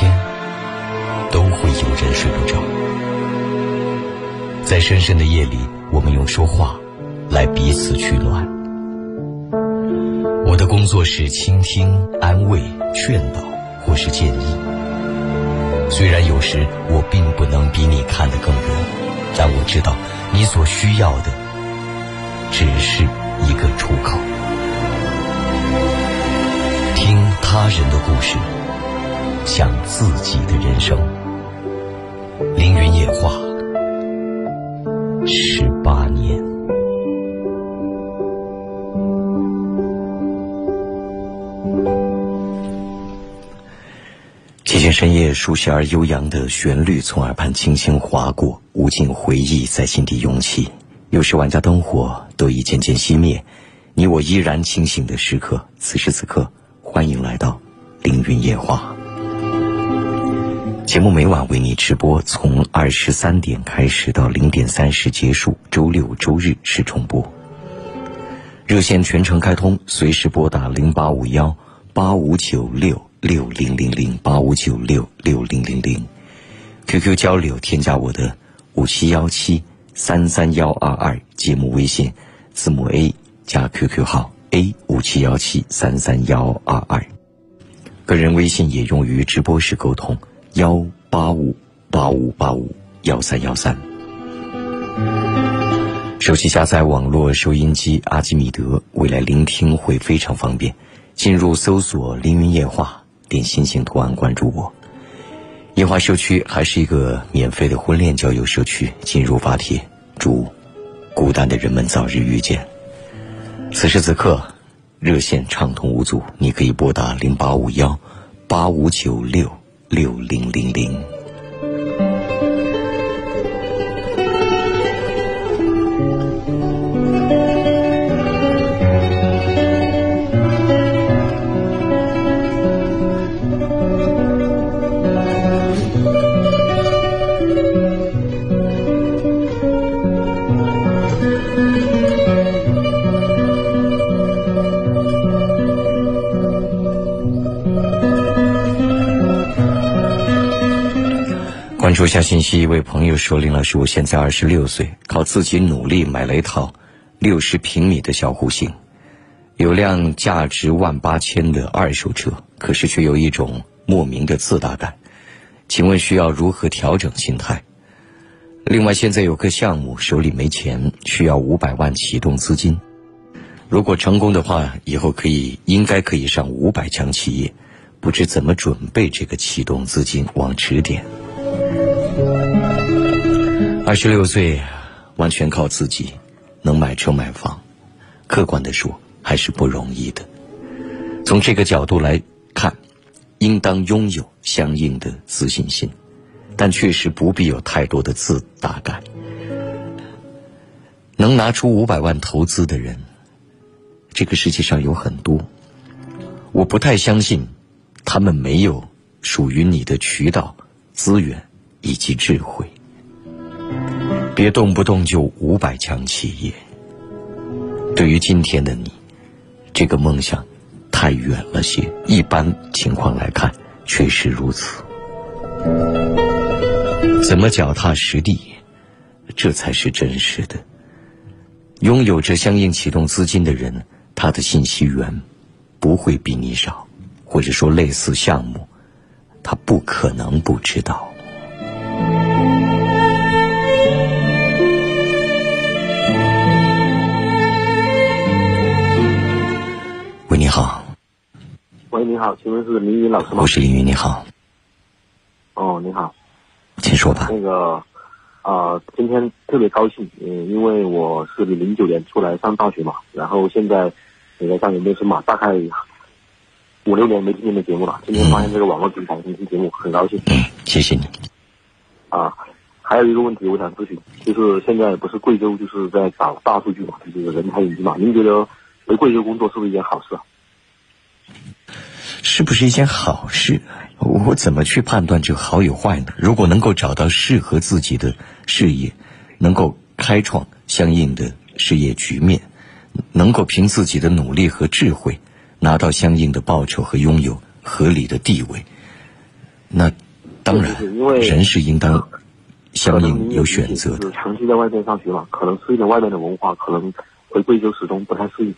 天都会有人睡不着。在深深的夜里，我们用说话来彼此取暖。我的工作是倾听、安慰、劝导或是建议。虽然有时我并不能比你看得更远，但我知道你所需要的只是一个出口。听他人的故事，想自己的人生。凌云夜话，十八年。寂静深夜，熟悉而悠扬的旋律从耳畔轻轻划过，无尽回忆在心底涌起。有时万家灯火都已渐渐熄灭，你我依然清醒的时刻。此时此刻。欢迎来到凌云夜话。节目每晚为你直播，从二十三点开始到零点三十结束，周六周日是重播。热线全程开通，随时拨打零八五幺八五九六六零零零八五九六六零零零。QQ 交流，添加我的五七幺七三三幺二二节目微信，字母 A 加 QQ 号。A 五七幺七三三幺二二，个人微信也用于直播时沟通，幺八五八五八五幺三幺三。手机下载网络收音机阿基米德，未来聆听会非常方便。进入搜索“凌云夜话”，点心形图案关注我。夜话社区还是一个免费的婚恋交友社区，进入发帖，祝孤单的人们早日遇见。此时此刻，热线畅通无阻，你可以拨打零八五幺八五九六六零零零。关注下信息，一位朋友说：“林老师，我现在二十六岁，靠自己努力买了一套六十平米的小户型，有辆价值万八千的二手车，可是却有一种莫名的自大感。请问需要如何调整心态？另外，现在有个项目手里没钱，需要五百万启动资金，如果成功的话，以后可以应该可以上五百强企业，不知怎么准备这个启动资金，望指点。”二十六岁，完全靠自己，能买车买房，客观的说还是不容易的。从这个角度来看，应当拥有相应的自信心，但确实不必有太多的自大感。能拿出五百万投资的人，这个世界上有很多。我不太相信，他们没有属于你的渠道、资源。以及智慧，别动不动就五百强企业。对于今天的你，这个梦想太远了些。一般情况来看，确实如此。怎么脚踏实地，这才是真实的。拥有着相应启动资金的人，他的信息源不会比你少，或者说类似项目，他不可能不知道。喂，你好，请问是林云老师吗？我是林云，你好。哦，你好，请说吧。那个，啊，今天特别高兴，嗯，因为我是零九年出来上大学嘛，然后现在也在上研究生嘛，大概五六年没听你的节目了。今天发现这个网络平台能听节目，很高兴。嗯，谢谢你。啊，还有一个问题我想咨询，就是现在不是贵州就是在搞大数据嘛，就是人才引进嘛，您觉得？回贵州工作是不是一件好事啊？是不是一件好事？我怎么去判断这好与坏呢？如果能够找到适合自己的事业，能够开创相应的事业局面，能够凭自己的努力和智慧拿到相应的报酬和拥有合理的地位，那当然，人是应当相应有选择的。长期在外面上学嘛，可能适应了外面的文化，可能回贵州始终不太适应。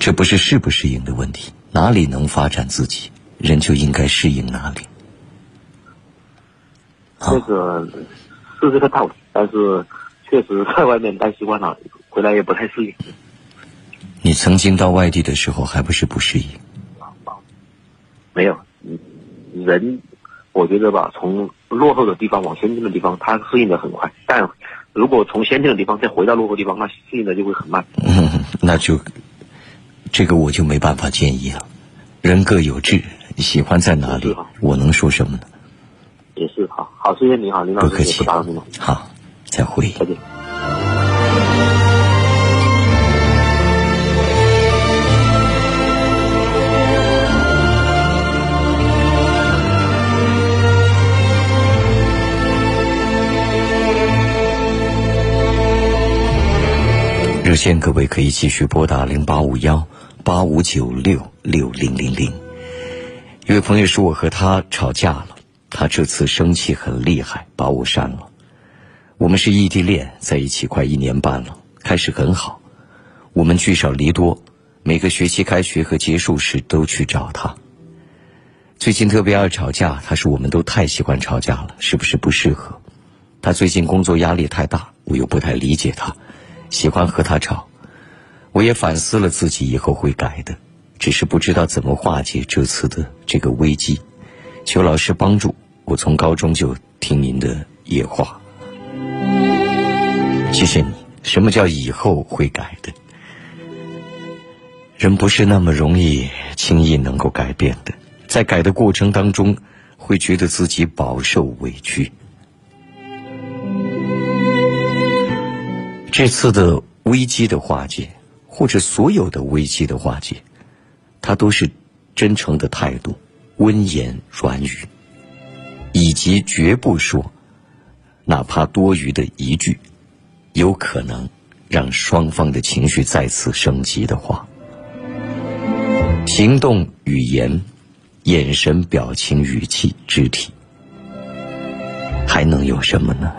这不是适不适应的问题，哪里能发展自己，人就应该适应哪里。这个是这个道理，但是确实在外面待习惯了，回来也不太适应。你曾经到外地的时候，还不是不适应？没有，人我觉得吧，从落后的地方往先进的地方，他适应的很快；但如果从先进的地方再回到落后地方，那适应的就会很慢。嗯，那就。这个我就没办法建议了，人各有志，喜欢在哪里，我能说什么呢？也是，好好，谢谢你好，林老师，不客气，好，再会，再见。热线各位可以继续拨打零八五幺。八五九六六零零零，一位朋友说我和他吵架了，他这次生气很厉害，把我删了。我们是异地恋，在一起快一年半了，开始很好，我们聚少离多，每个学期开学和结束时都去找他。最近特别爱吵架，他说我们都太喜欢吵架了，是不是不适合？他最近工作压力太大，我又不太理解他，喜欢和他吵。我也反思了自己，以后会改的，只是不知道怎么化解这次的这个危机，求老师帮助。我从高中就听您的夜话，谢谢你。什么叫以后会改的？人不是那么容易轻易能够改变的，在改的过程当中，会觉得自己饱受委屈。这次的危机的化解。或者所有的危机的化解，它都是真诚的态度、温言软语，以及绝不说哪怕多余的一句，有可能让双方的情绪再次升级的话。行动、语言、眼神、表情、语气、肢体，还能有什么呢？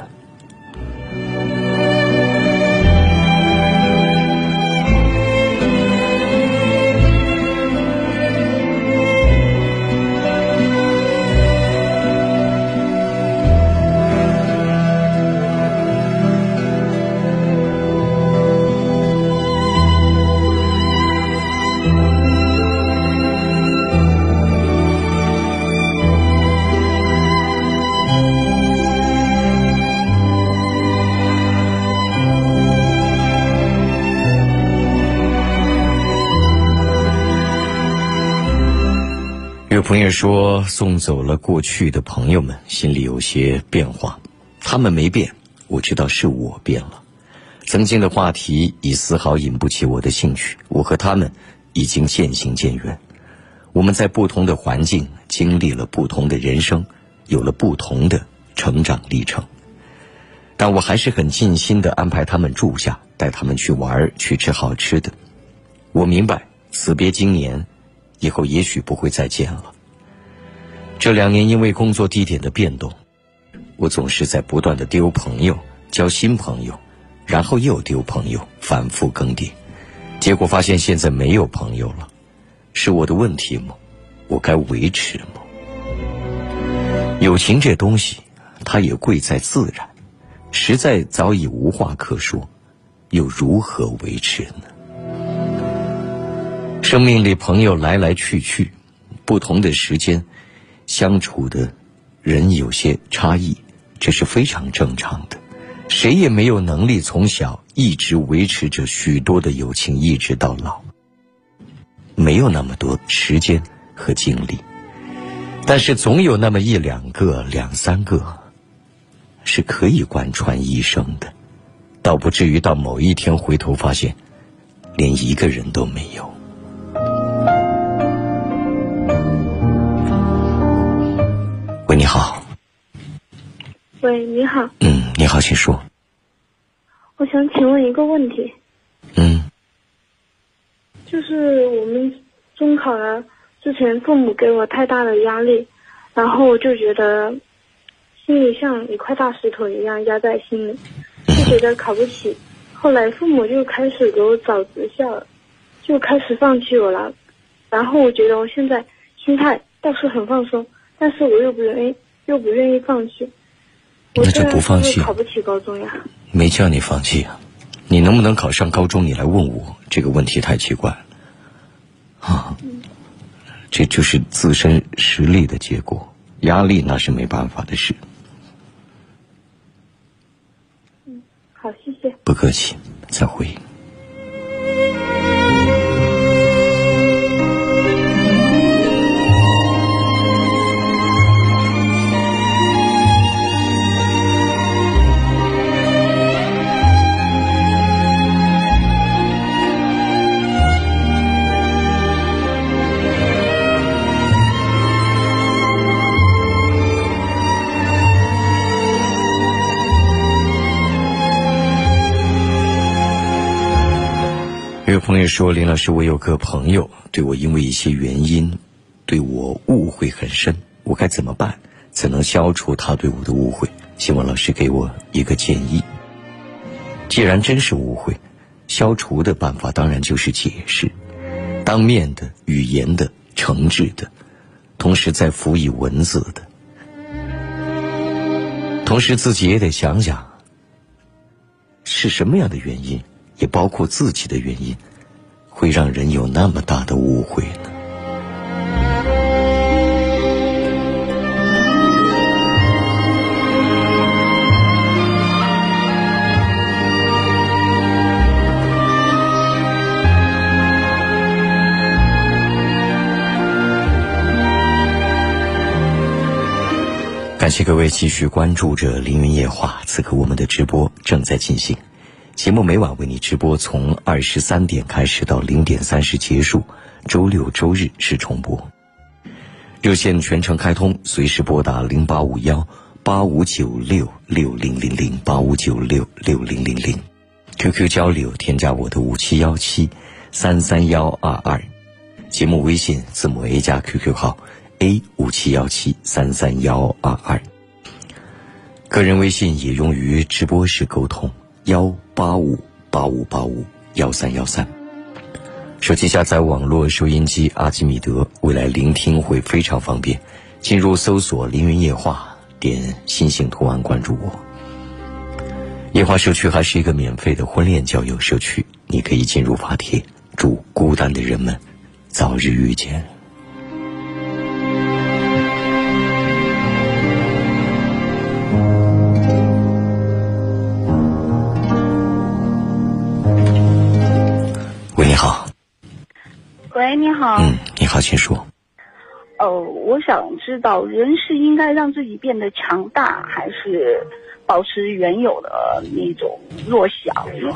朋友说送走了过去的朋友们，心里有些变化。他们没变，我知道是我变了。曾经的话题已丝毫引不起我的兴趣。我和他们已经渐行渐远。我们在不同的环境经历了不同的人生，有了不同的成长历程。但我还是很尽心的安排他们住下，带他们去玩，去吃好吃的。我明白，此别经年，以后也许不会再见了。这两年因为工作地点的变动，我总是在不断的丢朋友、交新朋友，然后又丢朋友，反复更迭，结果发现现在没有朋友了，是我的问题吗？我该维持吗？友情这东西，它也贵在自然，实在早已无话可说，又如何维持呢？生命里朋友来来去去，不同的时间。相处的人有些差异，这是非常正常的。谁也没有能力从小一直维持着许多的友情，一直到老，没有那么多时间和精力。但是总有那么一两个、两三个，是可以贯穿一生的，倒不至于到某一天回头发现，连一个人都没有。你好。喂，你好。嗯，你好，请说。我想请问一个问题。嗯。就是我们中考了，之前父母给我太大的压力，然后我就觉得心里像一块大石头一样压在心里，就觉得考不起。后来父母就开始给我找职校，就开始放弃我了。然后我觉得我现在心态倒是很放松，但是我又不愿意，又不愿意放弃。我那就不放弃考不起高中呀？没叫你放弃啊！你能不能考上高中？你来问我这个问题太奇怪了啊！这就是自身实力的结果，压力那是没办法的事。嗯好，谢谢。不客气，再会。说：“林老师，我有个朋友对我因为一些原因对我误会很深，我该怎么办才能消除他对我的误会？希望老师给我一个建议。既然真是误会，消除的办法当然就是解释，当面的、语言的、诚挚的，同时再辅以文字的。同时自己也得想想，是什么样的原因。”也包括自己的原因，会让人有那么大的误会呢？感谢各位继续关注着《凌云夜话》，此刻我们的直播正在进行。节目每晚为你直播，从二十三点开始到零点三十结束，周六周日是重播。热线全程开通，随时拨打零八五幺八五九六六零零零八五九六六零零零。QQ 交流，添加我的五七幺七三三幺二二。节目微信字母 A 加 QQ 号 A 五七幺七三三幺二二。个人微信也用于直播时沟通。幺八五八五八五幺三幺三，手机下载网络收音机阿基米德，未来聆听会非常方便。进入搜索“凌云夜话”，点星星图案关注我。夜话社区还是一个免费的婚恋交友社区，你可以进入发帖，祝孤单的人们早日遇见。喂，你好。嗯，你好，请说。呃，我想知道，人是应该让自己变得强大，还是保持原有的那种弱小呢？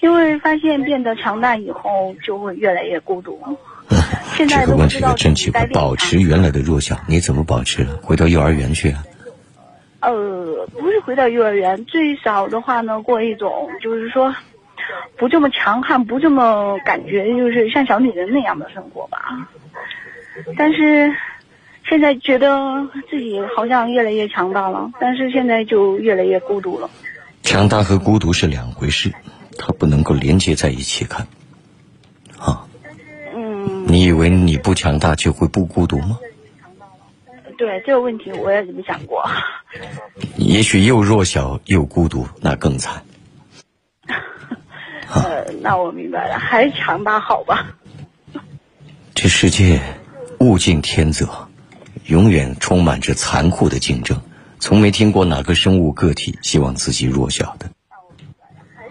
因为发现变得强大以后，就会越来越孤独。现在这个问题可都知道真奇怪，保持原来的弱小，你怎么保持？回到幼儿园去啊？呃，不是回到幼儿园，最少的话呢，过一种就是说不这么强悍，不这么感觉就是像小女人那样的生活吧。但是现在觉得自己好像越来越强大了，但是现在就越来越孤独了。强大和孤独是两回事，它不能够连接在一起看。啊，嗯，你以为你不强大就会不孤独吗？对这个问题我也这么想过。也许又弱小又孤独，那更惨。呃，那我明白了，还是强大好吧。这世界物竞天择，永远充满着残酷的竞争，从没听过哪个生物个体希望自己弱小的，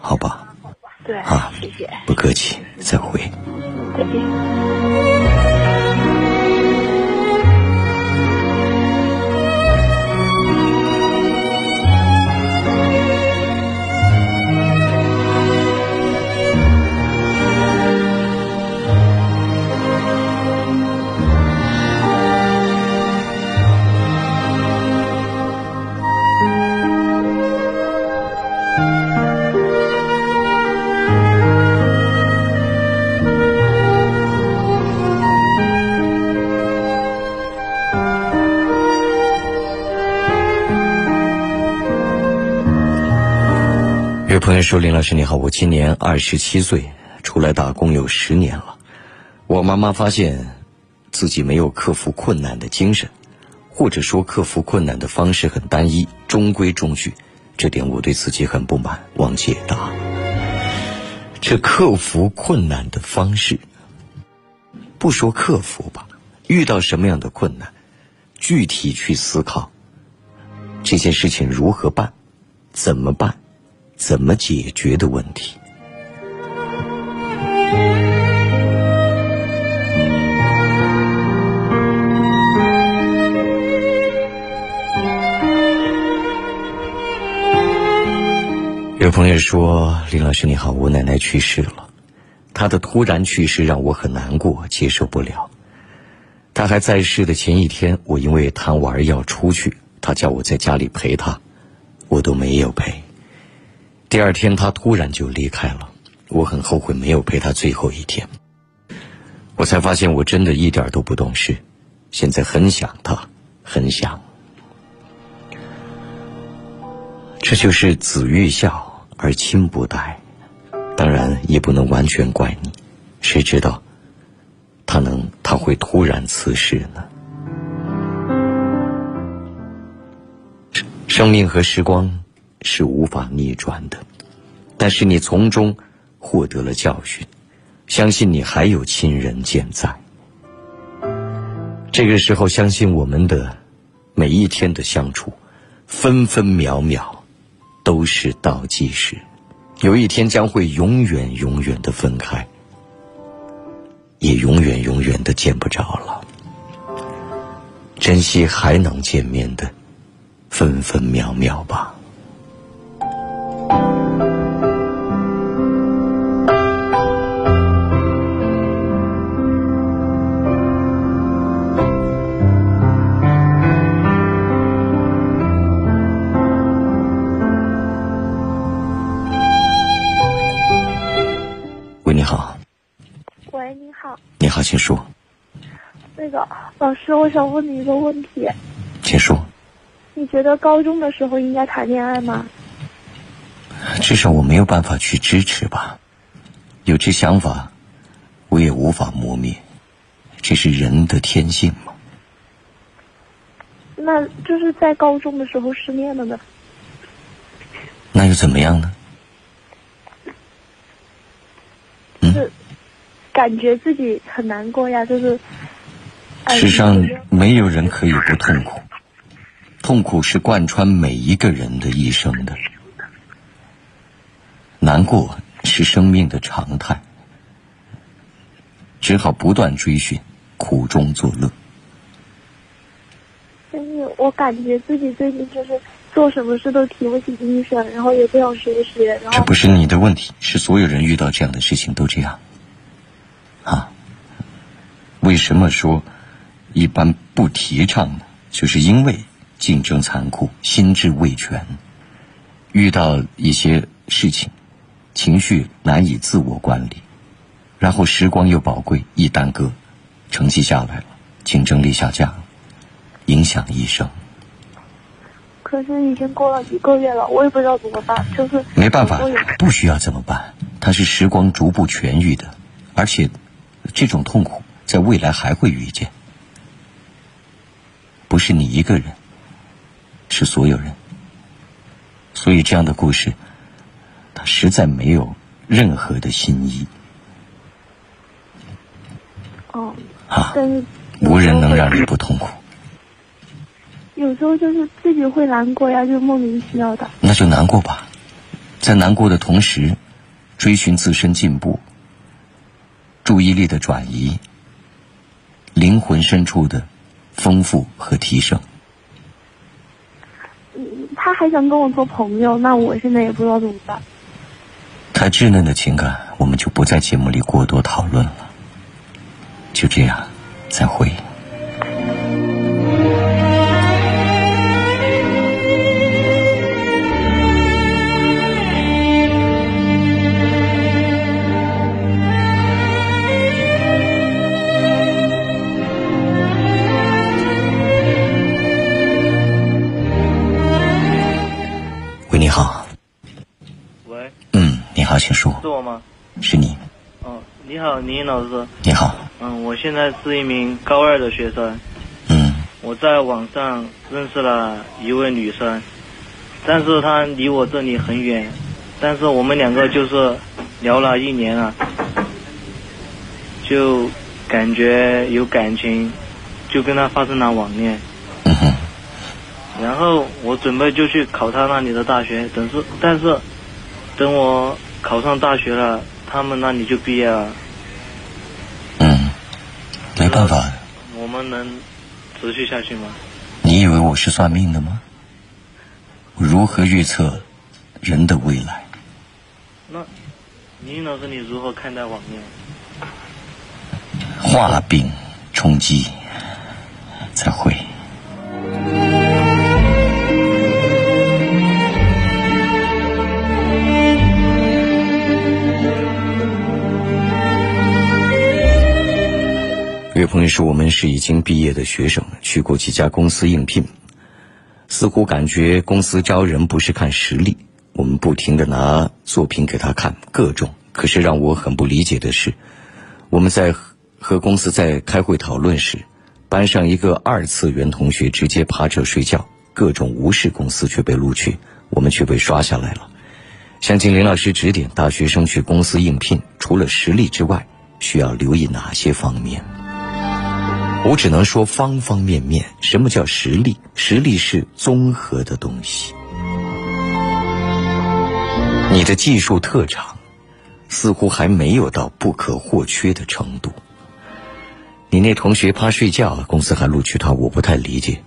好吧？对，啊谢谢，不客气，再会。再见。有朋友说：“林老师你好，我今年二十七岁，出来打工有十年了。我妈妈发现自己没有克服困难的精神，或者说克服困难的方式很单一，中规中矩。这点我对自己很不满，望解答。这克服困难的方式，不说克服吧，遇到什么样的困难，具体去思考这件事情如何办，怎么办。”怎么解决的问题？有朋友说：“林老师你好，我奶奶去世了，她的突然去世让我很难过，接受不了。她还在世的前一天，我因为贪玩要出去，她叫我在家里陪她，我都没有陪。”第二天，他突然就离开了，我很后悔没有陪他最后一天。我才发现我真的一点都不懂事，现在很想他，很想。这就是子欲孝而亲不待，当然也不能完全怪你，谁知道他能他会突然辞世呢？生命和时光。是无法逆转的，但是你从中获得了教训，相信你还有亲人健在。这个时候，相信我们的每一天的相处，分分秒秒都是倒计时，有一天将会永远永远的分开，也永远永远的见不着了。珍惜还能见面的分分秒秒吧。请说。那个老师，我想问你一个问题。请说。你觉得高中的时候应该谈恋爱吗？至少我没有办法去支持吧，有这想法，我也无法磨灭，这是人的天性嘛。那就是在高中的时候失恋了呢。那又怎么样呢？嗯，感觉自己很难过呀，就是。世上没有人可以不痛苦，痛苦是贯穿每一个人的一生的。难过是生命的常态，只好不断追寻，苦中作乐。但是我感觉自己最近就是做什么事都提不起精神，然后也不想学习。这不是你的问题，是所有人遇到这样的事情都这样。啊？为什么说一般不提倡呢？就是因为竞争残酷，心智未全，遇到一些事情。情绪难以自我管理，然后时光又宝贵，一耽搁，成绩下来了，竞争力下降，影响一生。可是已经过了一个月了，我也不知道怎么办，就是没办法，不需要怎么办，它是时光逐步痊愈的，而且这种痛苦在未来还会遇见，不是你一个人，是所有人，所以这样的故事。他实在没有任何的新意。哦。啊。无人能让你不痛苦。有时候就是自己会难过呀，就莫名其妙的。那就难过吧，在难过的同时，追寻自身进步，注意力的转移，灵魂深处的丰富和提升。嗯，他还想跟我做朋友，那我现在也不知道怎么办。太稚嫩的情感，我们就不在节目里过多讨论了。就这样，再会。是我吗？是你。哦，你好，林老师。你好。嗯，我现在是一名高二的学生。嗯。我在网上认识了一位女生，但是她离我这里很远，但是我们两个就是聊了一年了，就感觉有感情，就跟她发生了网恋。嗯哼。然后我准备就去考他那里的大学，等是但是等我考上大学了，他们那里就毕业了。嗯，没办法。我们能持续下去吗？你以为我是算命的吗？我如何预测人的未来？那倪老师，你如何看待网恋？画饼充饥才会。朋友说，我们是已经毕业的学生，去过几家公司应聘，似乎感觉公司招人不是看实力。我们不停的拿作品给他看，各种。可是让我很不理解的是，我们在和公司在开会讨论时，班上一个二次元同学直接趴着睡觉，各种无视公司却被录取，我们却被刷下来了。想请林老师指点，大学生去公司应聘，除了实力之外，需要留意哪些方面？我只能说方方面面。什么叫实力？实力是综合的东西。你的技术特长似乎还没有到不可或缺的程度。你那同学趴睡觉，公司还录取他，我不太理解。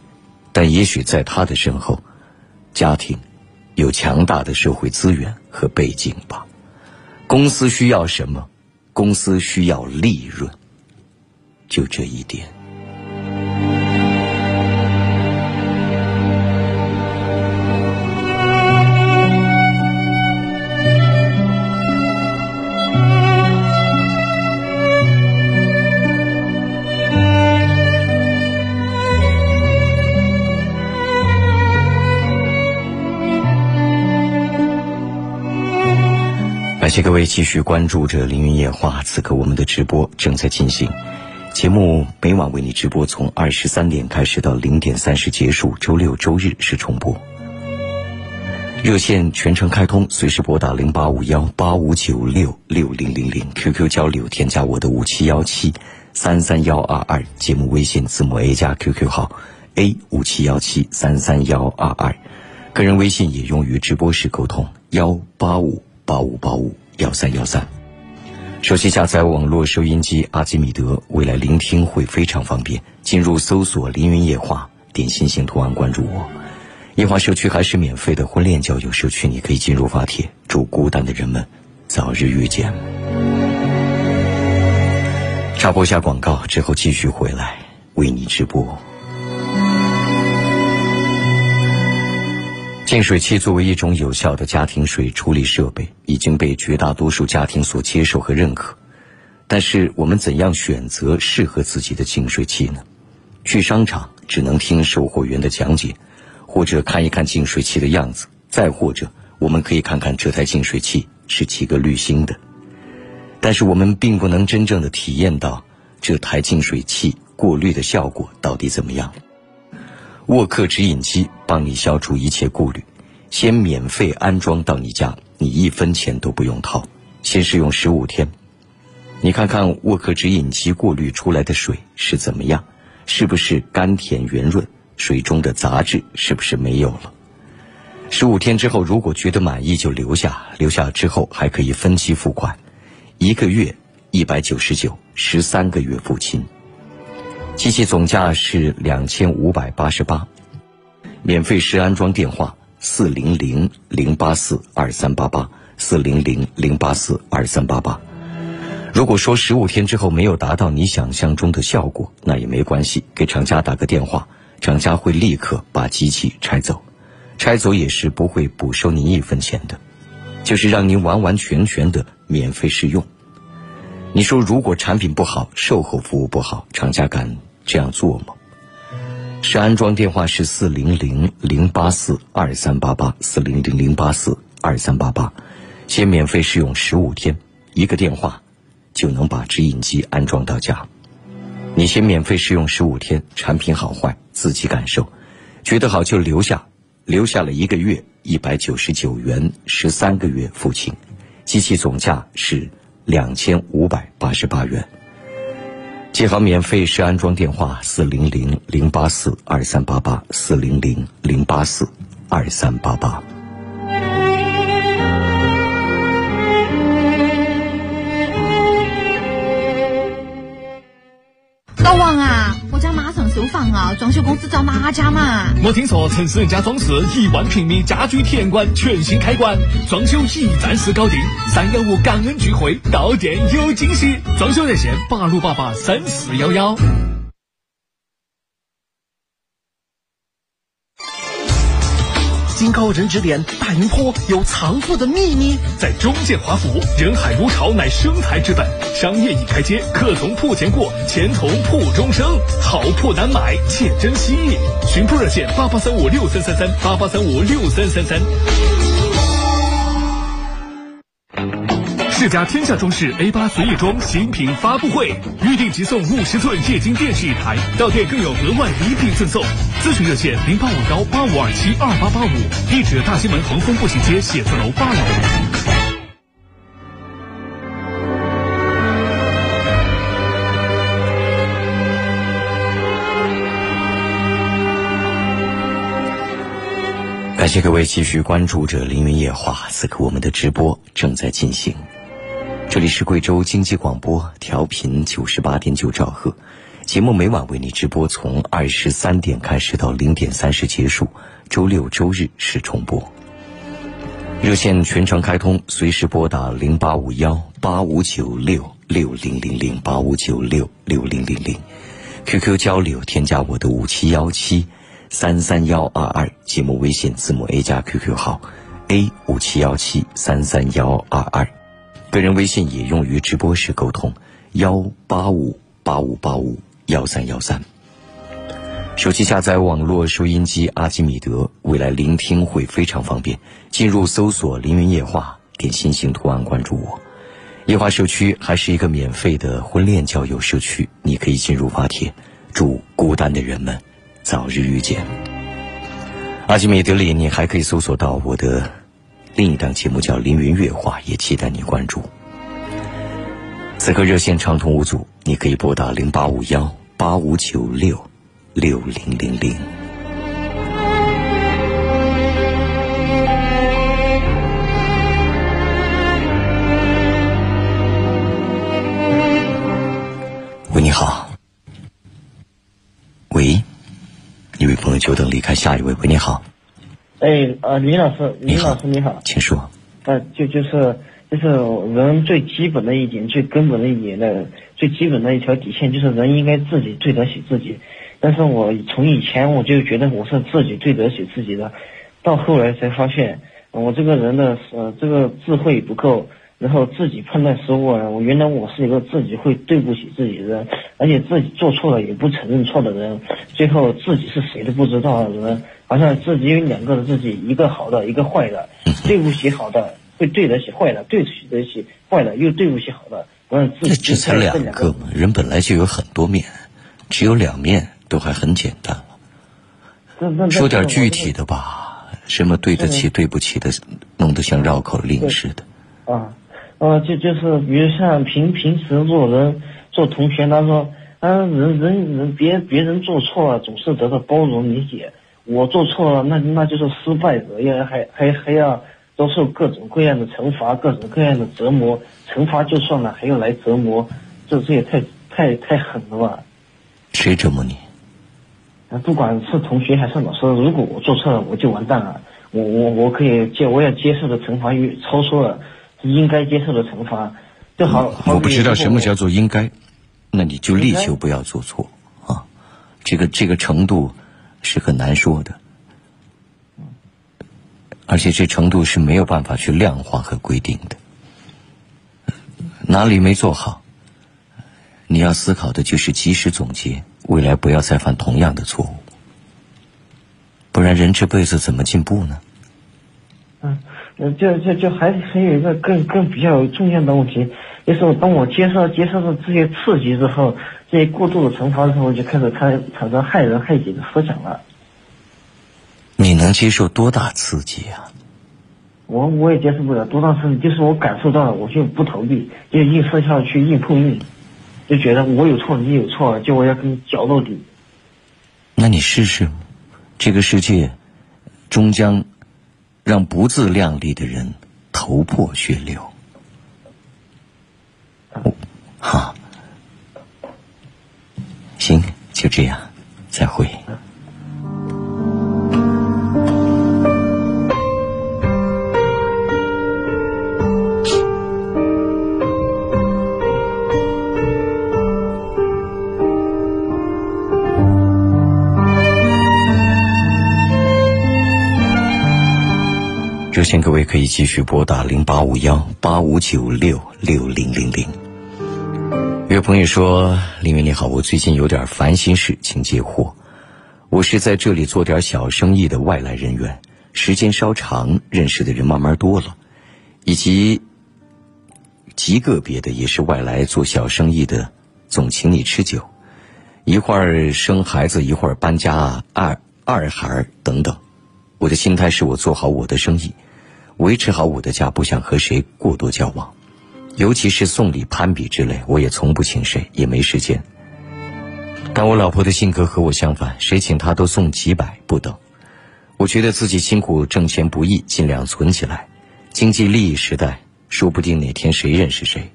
但也许在他的身后，家庭有强大的社会资源和背景吧。公司需要什么？公司需要利润，就这一点。感谢各位继续关注着《凌云夜话》，此刻我们的直播正在进行。节目每晚为你直播，从二十三点开始到零点三十结束，周六周日是重播。热线全程开通，随时拨打零八五幺八五九六六零零零，QQ 交流添加我的五七幺七三三幺二二，节目微信字母 A 加 QQ 号 A 五七幺七三三幺二二，个人微信也用于直播时沟通幺八五八五八五幺三幺三。手机下载网络收音机阿基米德，未来聆听会非常方便。进入搜索“凌云夜话”，点心型图案关注我。夜话社区还是免费的婚恋交友社区，你可以进入发帖。祝孤单的人们早日遇见。插播下广告之后，继续回来为你直播。净水器作为一种有效的家庭水处理设备，已经被绝大多数家庭所接受和认可。但是，我们怎样选择适合自己的净水器呢？去商场只能听售货员的讲解，或者看一看净水器的样子，再或者我们可以看看这台净水器是几个滤芯的。但是，我们并不能真正的体验到这台净水器过滤的效果到底怎么样。沃克直饮机帮你消除一切顾虑，先免费安装到你家，你一分钱都不用掏，先试用十五天，你看看沃克直饮机过滤出来的水是怎么样，是不是甘甜圆润，水中的杂质是不是没有了？十五天之后，如果觉得满意就留下，留下之后还可以分期付款，一个月一百九十九，十三个月付清。机器总价是两千五百八十八，免费试安装电话四零零零八四二三八八四零零零八四二三八八。如果说十五天之后没有达到你想象中的效果，那也没关系，给厂家打个电话，厂家会立刻把机器拆走，拆走也是不会补收您一分钱的，就是让您完完全全的免费试用。你说如果产品不好，售后服务不好，厂家敢？这样做吗？是安装电话是四零零零八四二三八八四零零零八四二三八八，先免费试用十五天，一个电话就能把直饮机安装到家。你先免费试用十五天，产品好坏自己感受，觉得好就留下，留下了一个月一百九十九元，十三个月付清，机器总价是两千五百八十八元。记好免费试安装电话：四零零零八四二三八八，四零零零八四二三八八。装修公司找哪家嘛？我听说城市人家装饰一万平米家居体验馆全新开馆，装修一站式搞定，三幺五感恩聚会，到店有惊喜。装修热线八六八八三四幺幺。经高人指点大营坡有藏富的秘密，在中建华府，人海如潮乃生财之本。商业已开街，客从铺前过，钱从铺中生。好铺难买，且珍惜。寻铺热线八八三五六三三三八八三五六三三三。世嘉天下装饰 A 八随意装新品发布会，预定即送五十寸液晶电视一台，到店更有额外礼品赠送。咨询热线零八五幺八五二七二八八五，地址大西门恒丰步行街写字楼八楼。感谢各位继续关注着《凌云夜话》，此刻我们的直播正在进行。这里是贵州经济广播，调频九十八点九兆赫，节目每晚为你直播，从二十三点开始到零点三十结束，周六周日是重播。热线全程开通，随时拨打零八五幺八五九六六零零零八五九六六零零零，QQ 交流添加我的五七幺七三三幺二二，节目微信字母 A 加 QQ 号 A 五七幺七三三幺二二。个人微信也用于直播时沟通，幺八五八五八五幺三幺三。手机下载网络收音机阿基米德，未来聆听会非常方便。进入搜索“凌云夜话”，点心形图案关注我。夜话社区还是一个免费的婚恋交友社区，你可以进入发帖。祝孤单的人们早日遇见。阿基米德里，你还可以搜索到我的。另一档节目叫《凌云月话》，也期待你关注。此刻热线畅通无阻，你可以拨打零八五幺八五九六六零零零。喂，你好。喂，一位朋友久等离开，下一位。喂，你好。哎，呃，李老师，李老师你好，请说。呃，就就是就是人最基本的一点，最根本的一点的最基本的一条底线，就是人应该自己对得起自己。但是我从以前我就觉得我是自己对得起自己的，到后来才发现，我这个人的呃这个智慧不够，然后自己判断失误了。我原来我是一个自己会对不起自己的人，而且自己做错了也不承认错的人，最后自己是谁都不知道的人。好像自己有两个的自己，一个好的，一个坏的，对不起好的，会对得起坏的，对得起坏的，又对不起好的，我自己这才两个嘛，人本来就有很多面，只有两面都还很简单了。说点具体的吧，什么对得起、对不起的，弄得像绕口令似的。啊，呃，就就是比如像平平时做人、做同学，他说，嗯，人人人别别人做错了，总是得到包容理解。我做错了，那那就是失败者，要还还还要遭受各种各样的惩罚，各种各样的折磨。惩罚就算了，还要来折磨，这这也太太太狠了吧？谁折磨你？啊，不管是同学还是老师，如果我做错了，我就完蛋了。我我我可以接，我要接受的惩罚与超出了应该接受的惩罚，就好。我不知道什么叫做应该，那你就力求不要做错啊。这个这个程度。是很难说的，而且这程度是没有办法去量化和规定的。哪里没做好，你要思考的就是及时总结，未来不要再犯同样的错误。不然人这辈子怎么进步呢？就就就还还有一个更更比较重要的问题，就是当我接受接受了这些刺激之后，这些过度的惩罚之后，就开始产产生害人害己的思想了。你能接受多大刺激啊？我我也接受不了多大刺激，就是我感受到了，我就不逃避，就硬生下去硬碰硬，就觉得我有错你有错，就我要跟你搅到底。那你试试，这个世界终将让不自量力的人头破血流。好，行，就这样，再会。热线各位可以继续拨打零八五幺八五九六六零零零。有朋友说：“李明你好，我最近有点烦心事，请解惑。我是在这里做点小生意的外来人员，时间稍长，认识的人慢慢多了，以及极个别的也是外来做小生意的，总请你吃酒，一会儿生孩子，一会儿搬家，二二孩等等。我的心态是我做好我的生意，维持好我的家，不想和谁过多交往。”尤其是送礼攀比之类，我也从不请谁，也没时间。但我老婆的性格和我相反，谁请她都送几百不等。我觉得自己辛苦挣钱不易，尽量存起来。经济利益时代，说不定哪天谁认识谁。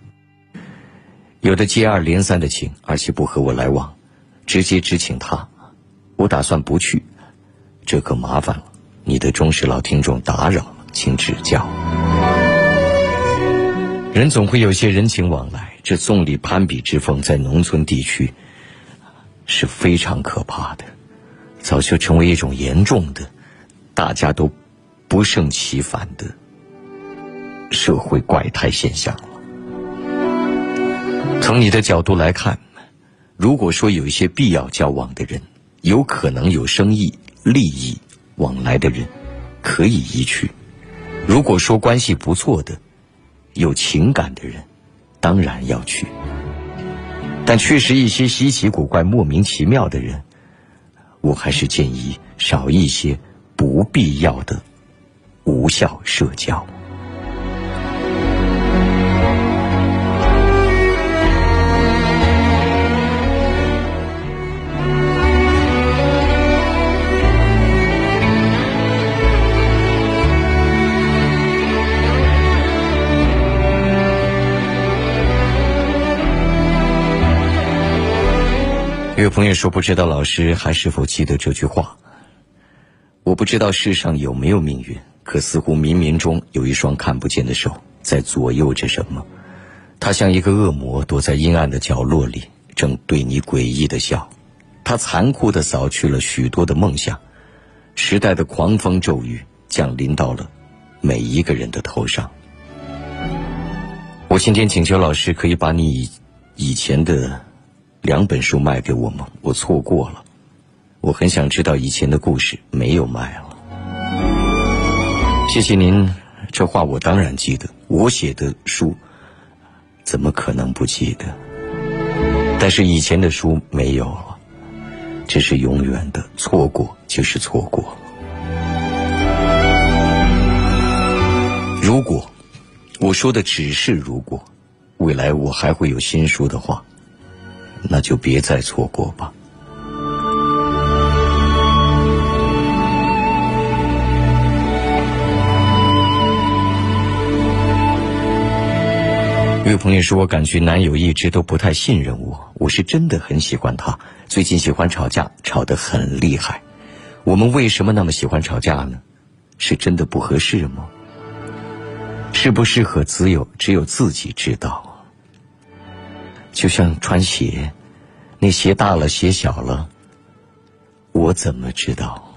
有的接二连三的请，而且不和我来往，直接只请他。我打算不去，这可麻烦了。你的忠实老听众打扰，请指教。人总会有些人情往来，这送礼攀比之风在农村地区是非常可怕的，早就成为一种严重的、大家都不胜其烦的社会怪胎现象了。从你的角度来看，如果说有一些必要交往的人，有可能有生意利益往来的人，可以移去；如果说关系不错的，有情感的人，当然要去。但确实一些稀奇古怪、莫名其妙的人，我还是建议少一些不必要的无效社交。有朋友说：“不知道老师还是否记得这句话？我不知道世上有没有命运，可似乎冥冥中有一双看不见的手在左右着什么。它像一个恶魔，躲在阴暗的角落里，正对你诡异的笑。它残酷的扫去了许多的梦想。时代的狂风骤雨降临到了每一个人的头上。我今天请求老师，可以把你以以前的。”两本书卖给我吗？我错过了，我很想知道以前的故事，没有卖了。谢谢您，这话我当然记得。我写的书，怎么可能不记得？但是以前的书没有了，这是永远的，错过就是错过。如果我说的只是如果，未来我还会有新书的话。那就别再错过吧。有位朋友说：“我感觉男友一直都不太信任我，我是真的很喜欢他。最近喜欢吵架，吵得很厉害。我们为什么那么喜欢吵架呢？是真的不合适吗？适不适合，只有只有自己知道。”就像穿鞋，那鞋大了，鞋小了，我怎么知道？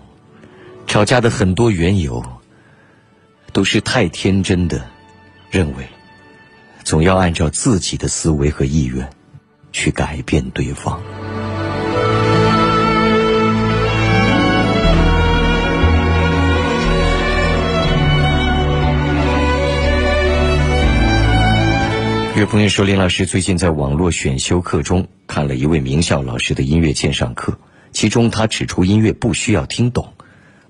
吵架的很多缘由，都是太天真的，认为总要按照自己的思维和意愿去改变对方。有朋友说，林老师最近在网络选修课中看了一位名校老师的音乐鉴赏课，其中他指出，音乐不需要听懂，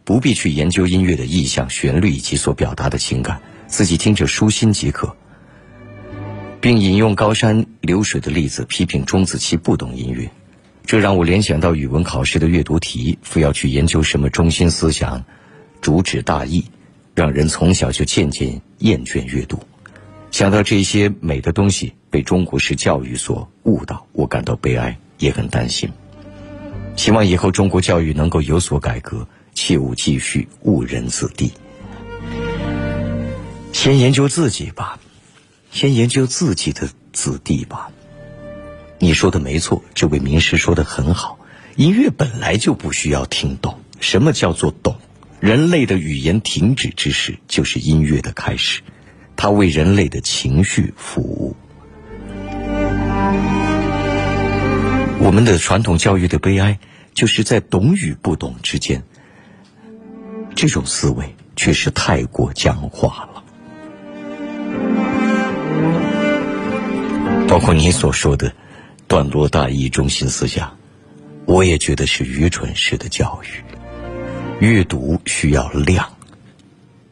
不必去研究音乐的意象、旋律以及所表达的情感，自己听着舒心即可。并引用高山流水的例子批评钟子期不懂音乐，这让我联想到语文考试的阅读题，非要去研究什么中心思想、主旨大意，让人从小就渐渐厌倦阅读。想到这些美的东西被中国式教育所误导，我感到悲哀，也很担心。希望以后中国教育能够有所改革，切勿继续误人子弟。先研究自己吧，先研究自己的子弟吧。你说的没错，这位名师说的很好。音乐本来就不需要听懂。什么叫做懂？人类的语言停止之时，就是音乐的开始。它为人类的情绪服务。我们的传统教育的悲哀，就是在懂与不懂之间，这种思维确实太过僵化了。包括你所说的段落大意、中心思想，我也觉得是愚蠢式的教育。阅读需要量。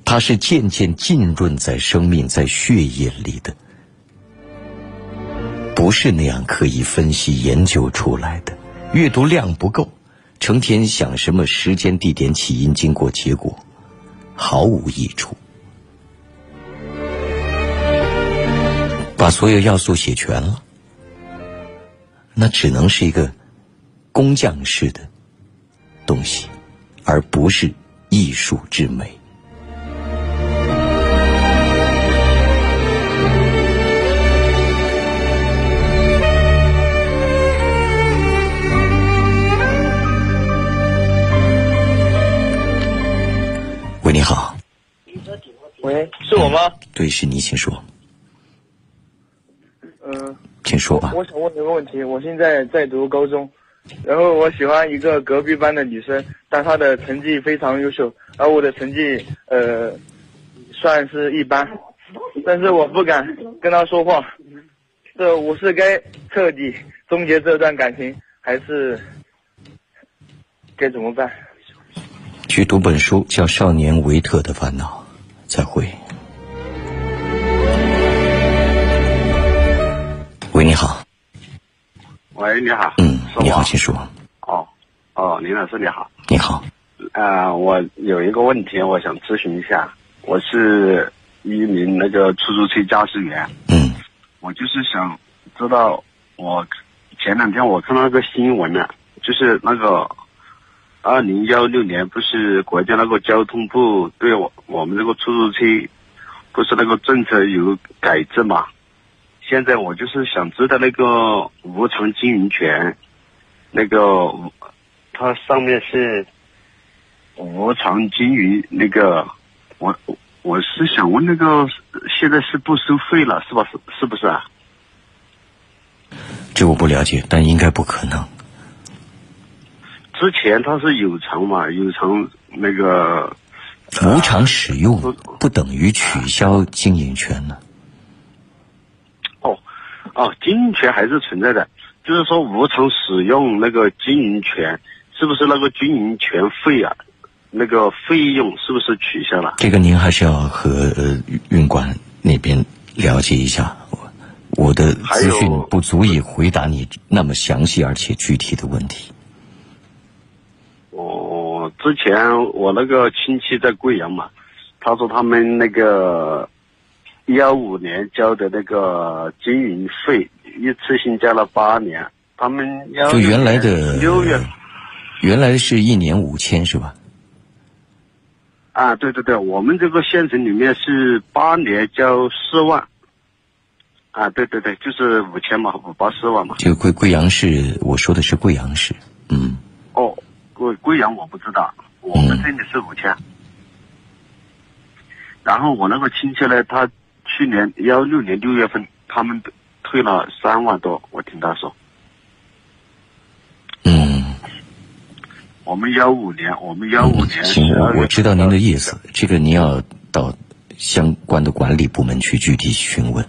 它是渐渐浸润在生命、在血液里的，不是那样刻意分析研究出来的。阅读量不够，成天想什么时间、地点、起因、经过、结果，毫无益处。把所有要素写全了，那只能是一个工匠式的东西，而不是艺术之美。对，是你，请说。嗯，请说吧。我想问一个问题，我现在在读高中，然后我喜欢一个隔壁班的女生，但她的成绩非常优秀，而我的成绩呃算是一般，但是我不敢跟她说话，这我是该彻底终结这段感情，还是该怎么办？去读本书，叫《少年维特的烦恼》。再会。喂，你好。喂，你好。嗯，你好，请说。哦，哦，林老师你好。你好。啊，我有一个问题，我想咨询一下。我是一名那个出租车驾驶员。嗯。我就是想知道，我前两天我看到那个新闻了，就是那个。二零幺六年不是国家那个交通部对我我们这个出租车，不是那个政策有改制嘛？现在我就是想知道那个无偿经营权，那个它上面是无偿经营那个，我我是想问那个现在是不收费了是吧？是是不是啊？这我不了解，但应该不可能。之前它是有偿嘛，有偿那个无偿使用不等于取消经营权呢。哦，哦，经营权还是存在的，就是说无偿使用那个经营权，是不是那个经营权费啊？那个费用是不是取消了？这个您还是要和呃运管那边了解一下，我我的资讯不足以回答你那么详细而且具体的问题。我，之前我那个亲戚在贵阳嘛，他说他们那个幺五年交的那个经营费，一次性交了八年，他们要就原来的六月，原来是一年五千是吧？啊，对对对，我们这个县城里面是八年交四万，啊，对对对，就是五千嘛，五八四万嘛。就贵贵阳市，我说的是贵阳市，嗯。哦。贵贵阳我不知道，我们这里是五千。然后我那个亲戚呢，他去年幺六年六月份，他们退了三万多，我听他说。嗯。我们幺五年，我们幺五年。行，我我知道您的意思，这个您要到相关的管理部门去具体询问。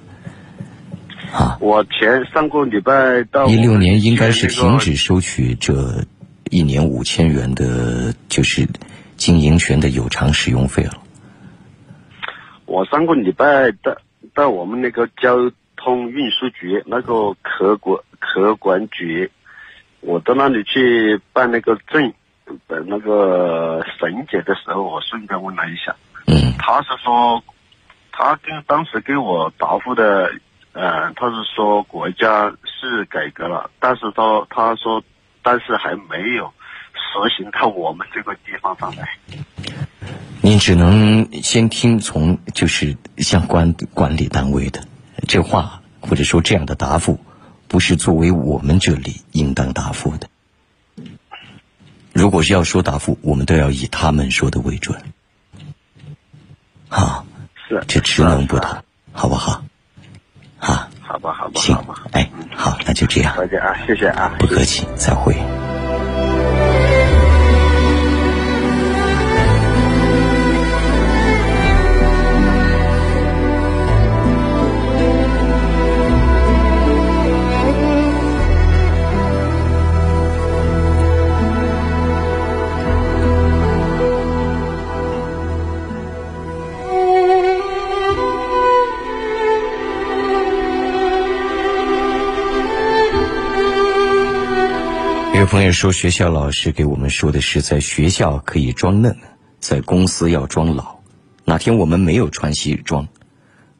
啊，我前上个礼拜到一六年应该是停止收取这一年五千元的，就是经营权的有偿使用费了。我上个礼拜到到我们那个交通运输局那个客管客管局，我到那里去办那个证，呃，那个审检的时候，我顺便问了一下，嗯，他是说，他跟当时给我答复的，呃，他是说国家是改革了，但是他他说，但是还没有实行到我们这个地方上来。您只能先听从就是相关管理单位的这话，或者说这样的答复，不是作为我们这里应当答复的。如果是要说答复，我们都要以他们说的为准。啊，是，这职能不同，好不好？啊，好吧，好吧，行吧，，哎，好，那就这样，再见啊，谢谢啊，不客气，再会。朋友说，学校老师给我们说的是，在学校可以装嫩，在公司要装老。哪天我们没有穿西装，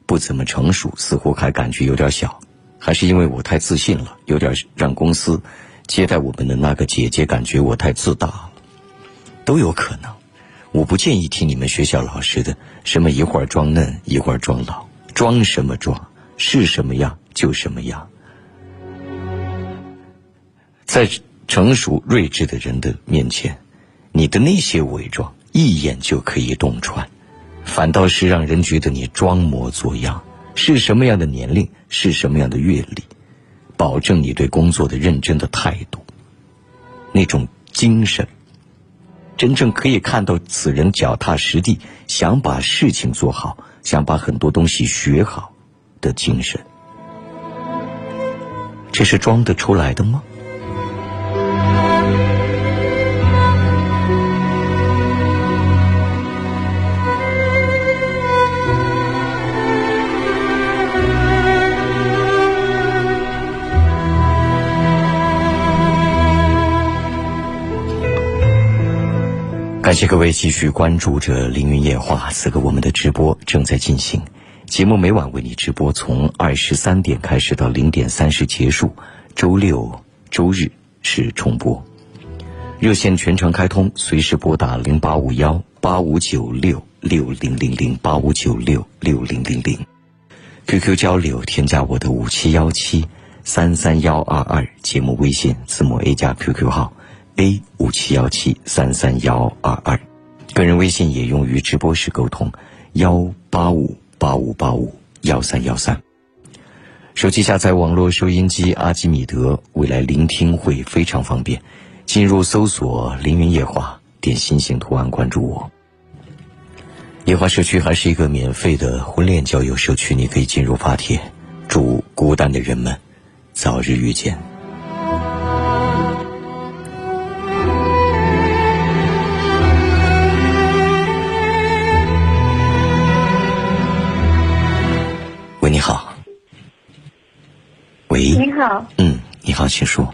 不怎么成熟，似乎还感觉有点小，还是因为我太自信了，有点让公司接待我们的那个姐姐感觉我太自大了，都有可能。我不建议听你们学校老师的，什么一会儿装嫩，一会儿装老，装什么装，是什么样就什么样。在成熟睿智的人的面前，你的那些伪装一眼就可以洞穿，反倒是让人觉得你装模作样。是什么样的年龄，是什么样的阅历，保证你对工作的认真的态度，那种精神，真正可以看到此人脚踏实地，想把事情做好，想把很多东西学好的精神，这是装得出来的吗？感谢各位继续关注着《凌云夜话》，此刻我们的直播正在进行。节目每晚为你直播，从二十三点开始到零点三十结束，周六、周日是重播。热线全程开通，随时拨打零八五幺八五九六六零零零八五九六六零零零。QQ 交流，添加我的五七幺七三三幺二二节目微信字母 A 加 QQ 号 A 五七幺七三三幺二二，个人微信也用于直播时沟通幺八五八五八五幺三幺三。手机下载网络收音机阿基米德，未来聆听会非常方便。进入搜索“凌云夜话”，点心形图案关注我。夜话社区还是一个免费的婚恋交友社区，你可以进入发帖。祝孤单的人们早日遇见。好，请说。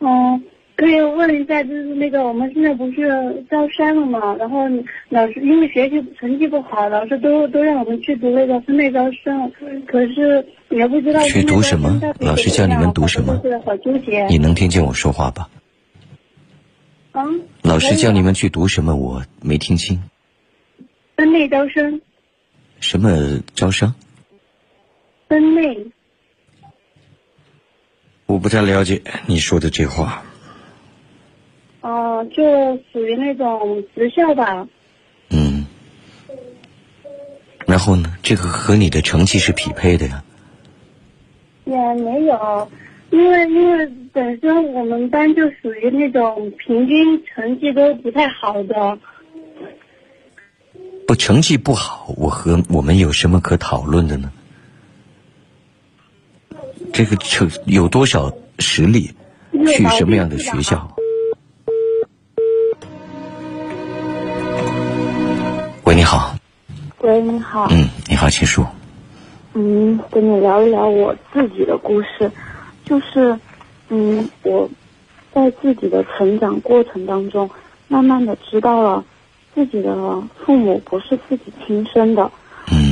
嗯，可以问一下，就是那个我们现在不是招生了嘛？然后老师因为学习成绩不好，老师都都让我们去读那个分类招生，可是也不知道去读什么老师叫你们读什么好纠结。你能听见我说话吧？嗯，老师叫你们们去读什么？我没听清。分类招生，什么招生？分类我不太了解你说的这话。哦、就属于那种职校吧。嗯。然后呢？这个和你的成绩是匹配的呀。也没有，因为因为本身我们班就属于那种平均成绩都不太好的，不，成绩不好，我和我们有什么可讨论的呢？这个成有多少实力，去什么样的学校？喂，你好。喂，你好。嗯，你好，秦叔。嗯，跟你聊一聊我自己的故事，就是，嗯，我在自己的成长过程当中，慢慢的知道了自己的父母不是自己亲生的，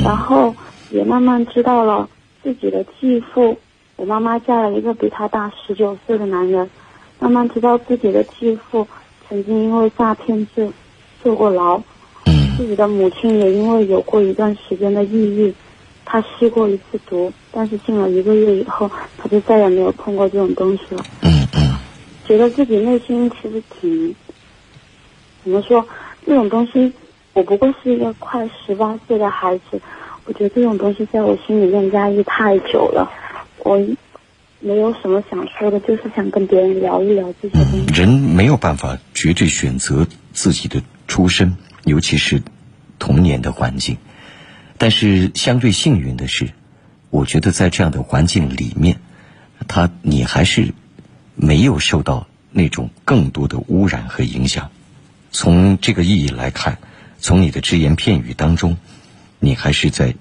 然后也慢慢知道了自己的继父，我妈妈嫁了一个比她大十九岁的男人，慢慢知道自己的继父曾经因为诈骗罪坐过牢，自己的母亲也因为有过一段时间的抑郁。她吸过一次毒，但是进了一个月以后，他就再也没有碰过这种东西了。嗯嗯。觉得自己内心其实挺，怎么说？这种东西，我不过是一个快十八岁的孩子，我觉得这种东西在我心里面压抑太久了。我没有什么想说的，就是想跟别人聊一聊这些东西。人没有办法绝对选择自己的出身，尤其是童年的环境。但是相对幸运的是，我觉得在这样的环境里面，他你还是没有受到那种更多的污染和影响。从这个意义来看，从你的只言片语当中，你还是在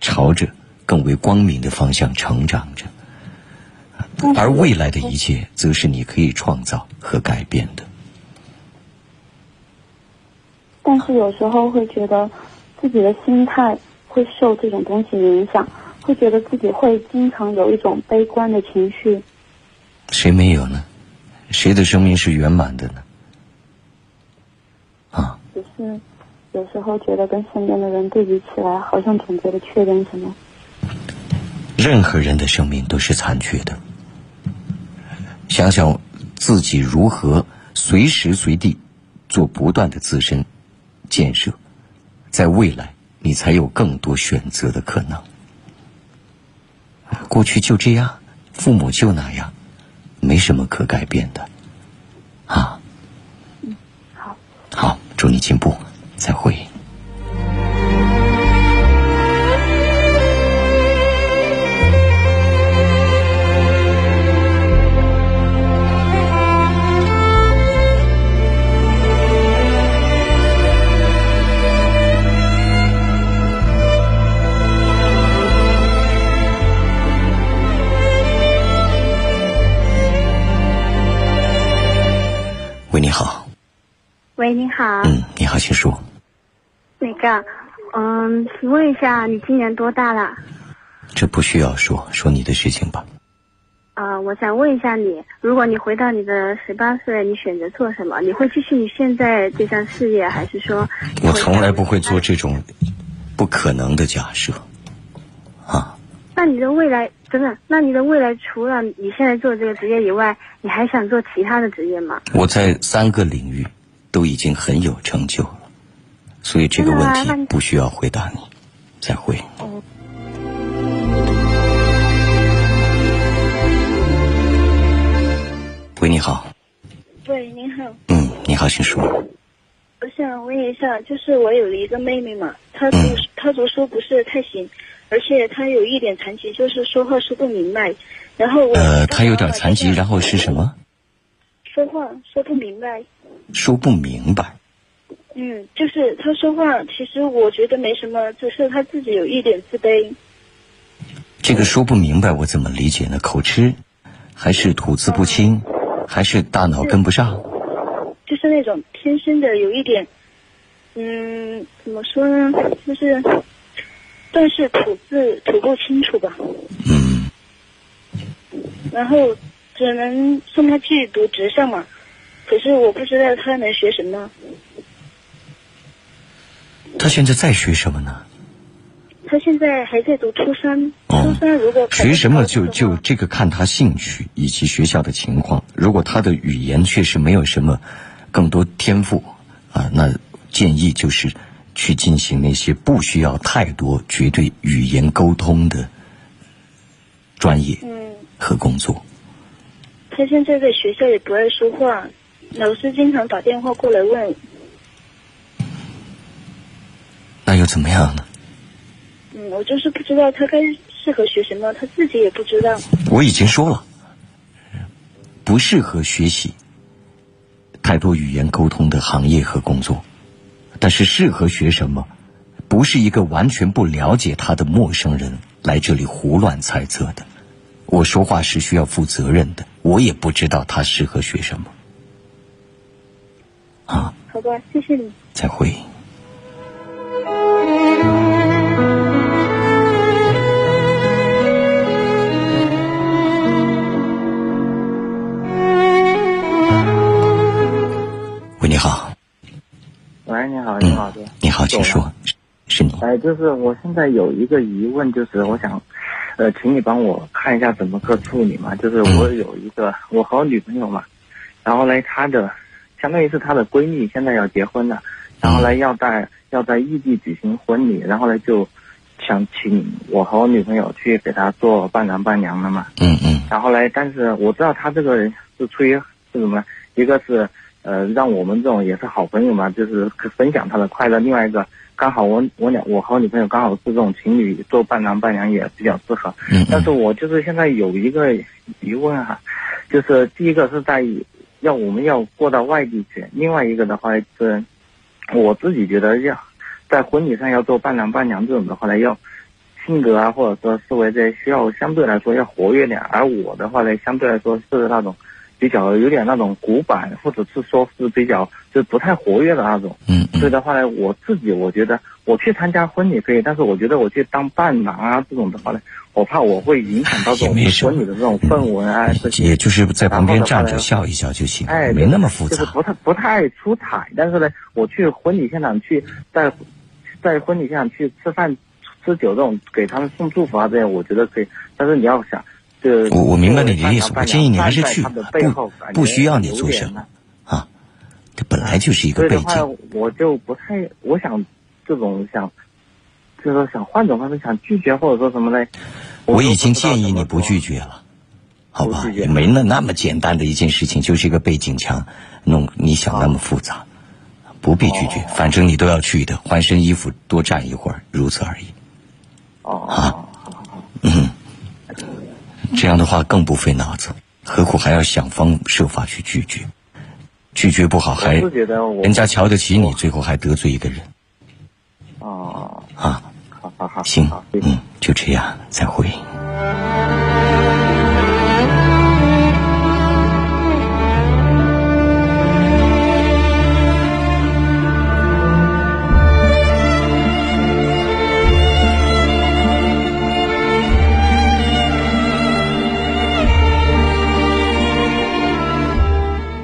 朝着更为光明的方向成长着。而未来的一切，则是你可以创造和改变的。但是有时候会觉得自己的心态。会受这种东西影响，会觉得自己会经常有一种悲观的情绪。谁没有呢？谁的生命是圆满的呢？啊！只是有时候觉得跟身边的人对比起来，好像总觉得缺点什么。任何人的生命都是残缺的。想想自己如何随时随地做不断的自身建设，在未来。你才有更多选择的可能。过去就这样，父母就那样，没什么可改变的，啊。嗯，好。好，祝你进步，再会。好。嗯，你好，请说。那个，嗯，请问一下，你今年多大了？这不需要说，说你的事情吧。啊，我想问一下你，如果你回到你的十八岁，你选择做什么？你会继续你现在这项事业，还是说？我从来不会做这种不可能的假设。啊。那你的未来，真的？那你的未来除了你现在做这个职业以外，你还想做其他的职业吗？我在三个领域都已经很有成就了，所以这个问题不需要回答你。再会。哦。喂，你好。喂，你好。嗯，你好，请说。我想问一下，就是我有一个妹妹嘛，她读、嗯、她读书不是太行。而且她有一点残疾，就是说话说不明白。然后我呃，她有点残疾，然后是什么？说话说不明白。说不明白。嗯，就是他说话，其实我觉得没什么，只是他自己有一点自卑。这个说不明白，我怎么理解呢？口吃，还是吐字不清，还是大脑跟不上？就是那种天生的有一点，嗯，怎么说呢？就是。算是吐字吐不清楚吧。嗯。然后只能送他去读职校嘛，可是我不知道他能学什么。他现在在学什么呢？他现在还在读初三。初三如果学什么就就这个看他兴趣以及学校的情况。如果他的语言确实没有什么更多天赋啊，那建议就是。去进行那些不需要太多绝对语言沟通的专业和工作。他现在在学校也不爱说话，老师经常打电话过来问。那又怎么样呢？嗯，我就是不知道他该适合学什么，他自己也不知道。我我已经说了，不适合学习太多语言沟通的行业和工作，但是适合学什么，不是一个完全不了解他的陌生人来这里胡乱猜测的。我说话是需要负责任的，我也不知道他适合学什么。啊，好的，谢谢你。再会。喂，你好。喂，你好，你好，嗯，你好，请说，是你。哎，就是我现在有一个疑问，就是我想，呃，请你帮我看一下怎么个处理嘛。就是我有一个，我和我女朋友嘛，然后呢，她的，相当于是她的闺蜜，现在要结婚了，然后呢，要在要在异地举行婚礼，然后呢，就想请我和我女朋友去给她做伴郎伴娘的嘛。嗯嗯。然后呢，但是我知道她这个人是出于是什么呢？一个是。呃，让我们这种也是好朋友嘛，就是分享她的快乐。另外一个，刚好我我俩我和我女朋友刚好是这种情侣，做伴郎伴娘也比较适合。嗯。但是我就是现在有一个疑问哈，就是第一个是在要我们要过到外地去，另外一个的话是，我自己觉得要在婚礼上要做伴郎伴娘这种的话呢，要性格啊或者说思维这些需要相对来说要活跃点，而我的话呢，相对来说是那种。比较有点那种古板，或者是说是比较就不太活跃的那种。嗯。所以的话呢，我自己我觉得我去参加婚礼可以，但是我觉得我去当伴郎啊这种的话呢，我怕我会影响到这种婚礼的这种氛围啊。也就是在旁边站着笑一笑就行，哎，没那么复杂。就是不太不太出彩，但是呢，我去婚礼现场去在在婚礼现场去吃饭吃酒这种给他们送祝福啊这样，我觉得可以。但是你要想。我我明白你的意思，我建议你还是去，不不需要你做什么啊，这本来就是一个背景。我就不太，我想这种想，就是说想换种方式想拒绝或者说什么嘞。我已经建议你不拒绝了，好吧？也没那那么简单的一件事情，就是一个背景墙，弄你想那么复杂，不必拒绝，反正你都要去的，换身衣服多站一会儿，如此而已。哦啊，嗯。这样的话更不费脑子，何苦还要想方设法去拒绝？拒绝不好还人家瞧得起你，最后还得罪一个人。哦，啊，好好好，行，嗯，就这样，再会。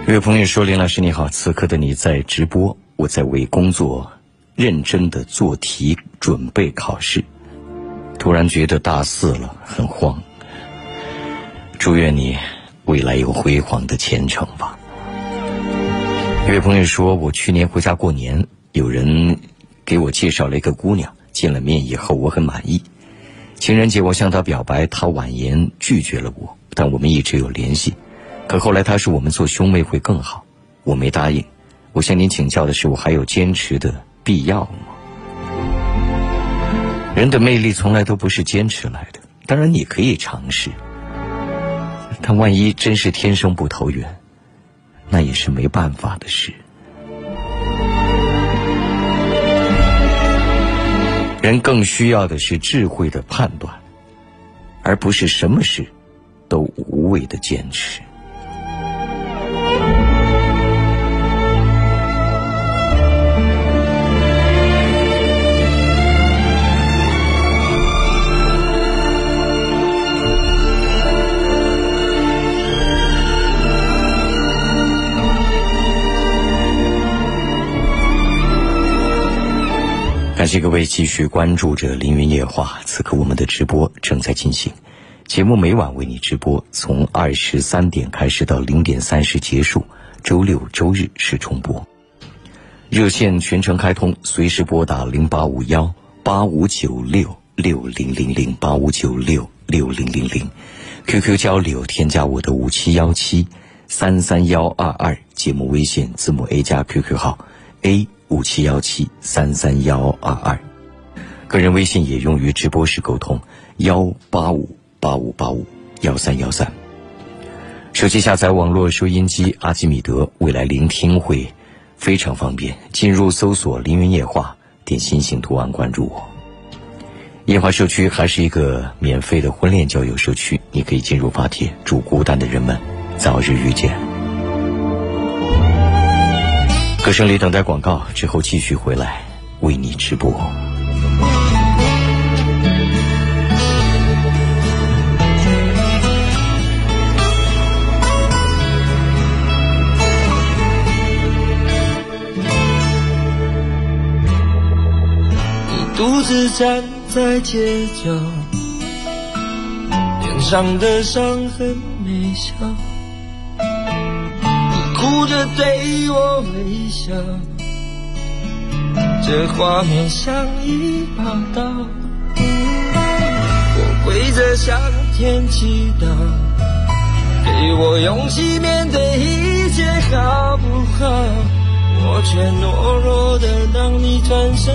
这位朋友说：“林老师你好，此刻的你在直播，我在为工作认真的做题，准备考试。突然觉得大四了，很慌。祝愿你未来有辉煌的前程吧。”一位朋友说：“我去年回家过年，有人给我介绍了一个姑娘，见了面以后我很满意。情人节我向她表白，她婉言拒绝了我，但我们一直有联系。”可后来她说我们做兄妹会更好，我没答应。我向您请教的是，我还有坚持的必要吗？人的魅力从来都不是坚持来的，当然你可以尝试，但万一真是天生不投缘，那也是没办法的事。人更需要的是智慧的判断，而不是什么事都无谓的坚持。感谢各位继续关注着《凌云夜话》，此刻我们的直播正在进行，节目每晚为你直播，从二十三点开始到零点三十结束，周六周日是重播。热线全程开通，随时拨打零八五幺八五九六六零零零八五九六六零零零，QQ 交流添加我的五七幺七三三幺二二，节目微信字母 A 加 QQ 号 A。五七幺七三三幺二二，个人微信也用于直播时沟通，幺八五八五八五幺三幺三。手机下载网络收音机阿基米德，未来聆听会非常方便。进入搜索“凌云夜话”，点心形图案关注我。夜话社区还是一个免费的婚恋交友社区，你可以进入发帖，祝孤单的人们早日遇见。歌声里等待广告之后，继续回来为你直播。你独自站在街角，脸上的伤痕没消。哭着对我微笑，这画面像一把刀。我跪着向天祈祷，给我勇气面对一切，好不好？我却懦弱的让你转身。